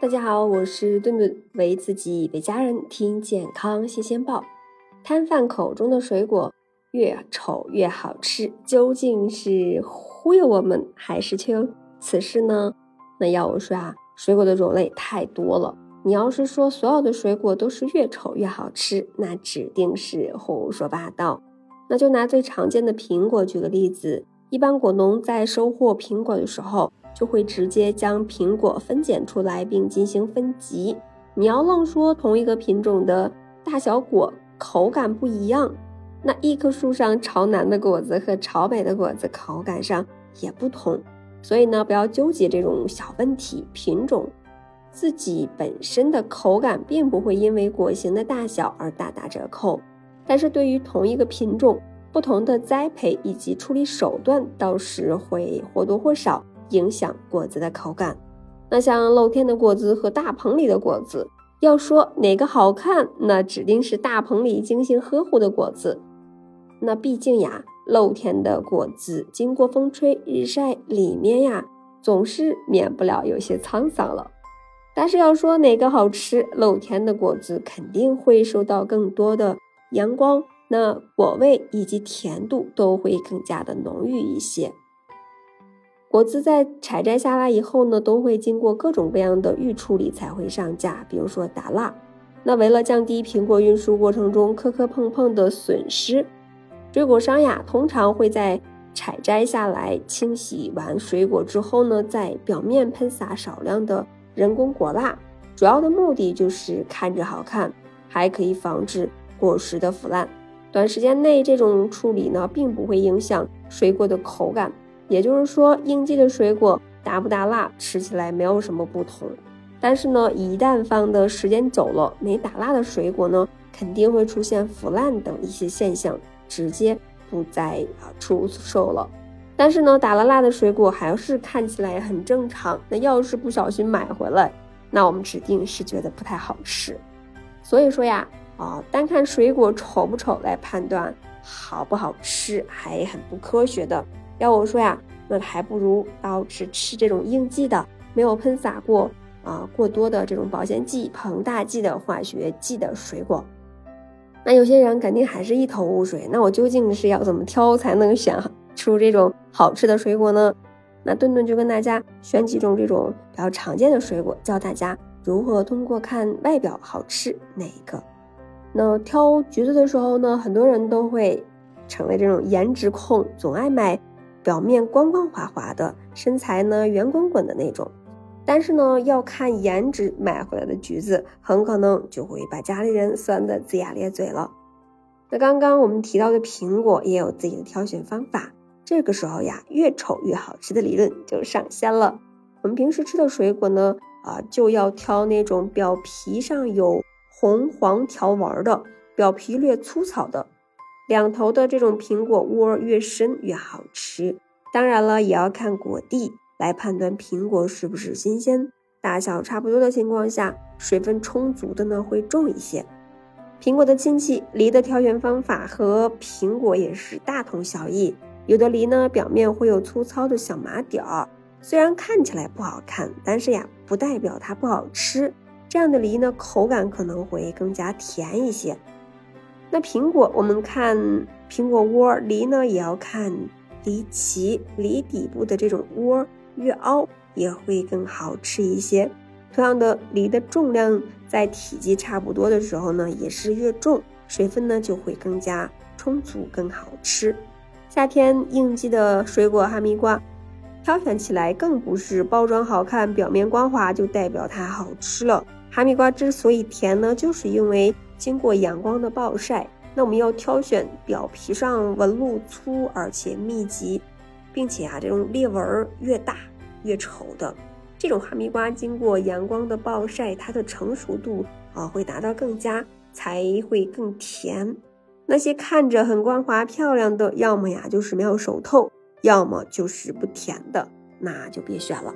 大家好，我是顿顿，为自己为家人听健康新鲜报。摊贩口中的水果越丑越好吃，究竟是忽悠我们还是确有此事呢？那要我说啊，水果的种类太多了。你要是说所有的水果都是越丑越好吃，那指定是胡说八道。那就拿最常见的苹果举个例子，一般果农在收获苹果的时候。就会直接将苹果分拣出来，并进行分级。你要愣说同一个品种的大小果口感不一样，那一棵树上朝南的果子和朝北的果子口感上也不同。所以呢，不要纠结这种小问题。品种自己本身的口感并不会因为果形的大小而大打折扣，但是对于同一个品种，不同的栽培以及处理手段倒是会或多或少。影响果子的口感。那像露天的果子和大棚里的果子，要说哪个好看，那指定是大棚里精心呵护的果子。那毕竟呀，露天的果子经过风吹日晒，里面呀总是免不了有些沧桑了。但是要说哪个好吃，露天的果子肯定会受到更多的阳光，那果味以及甜度都会更加的浓郁一些。果子在采摘下来以后呢，都会经过各种各样的预处理才会上架，比如说打蜡。那为了降低苹果运输过程中磕磕碰碰的损失，水果商呀通常会在采摘下来、清洗完水果之后呢，在表面喷洒少量的人工果蜡，主要的目的就是看着好看，还可以防止果实的腐烂。短时间内这种处理呢，并不会影响水果的口感。也就是说，应季的水果打不打蜡，吃起来没有什么不同。但是呢，一旦放的时间久了，没打蜡的水果呢，肯定会出现腐烂等一些现象，直接不再啊出售了。但是呢，打了蜡的水果还是看起来很正常。那要是不小心买回来，那我们指定是觉得不太好吃。所以说呀，啊，单看水果丑不丑来判断好不好吃，还很不科学的。要我说呀，那还不如要是吃这种应季的，没有喷洒过啊过多的这种保鲜剂、膨大剂的化学剂的水果。那有些人肯定还是一头雾水，那我究竟是要怎么挑才能选出这种好吃的水果呢？那顿顿就跟大家选几种这种比较常见的水果，教大家如何通过看外表好吃哪一个。那挑橘子的时候呢，很多人都会成为这种颜值控，总爱买。表面光光滑滑的，身材呢圆滚滚的那种，但是呢要看颜值，买回来的橘子很可能就会把家里人酸的龇牙咧嘴了。那刚刚我们提到的苹果也有自己的挑选方法，这个时候呀，越丑越好吃的理论就上线了。我们平时吃的水果呢，啊就要挑那种表皮上有红黄条纹的，表皮略粗糙的。两头的这种苹果窝越深越好吃，当然了，也要看果蒂来判断苹果是不是新鲜。大小差不多的情况下，水分充足的呢会重一些。苹果的亲戚梨的挑选方法和苹果也是大同小异。有的梨呢表面会有粗糙的小麻点儿，虽然看起来不好看，但是呀不代表它不好吃。这样的梨呢口感可能会更加甜一些。那苹果，我们看苹果窝；梨呢，也要看梨脐，梨底部的这种窝越凹，也会更好吃一些。同样的，梨的重量在体积差不多的时候呢，也是越重，水分呢就会更加充足，更好吃。夏天应季的水果哈密瓜，挑选起来更不是包装好看、表面光滑就代表它好吃了。哈密瓜之所以甜呢，就是因为。经过阳光的暴晒，那我们要挑选表皮上纹路粗而且密集，并且啊这种裂纹越大越丑的这种哈密瓜，经过阳光的暴晒，它的成熟度啊会达到更佳，才会更甜。那些看着很光滑漂亮的，要么呀就是没有熟透，要么就是不甜的，那就别选了。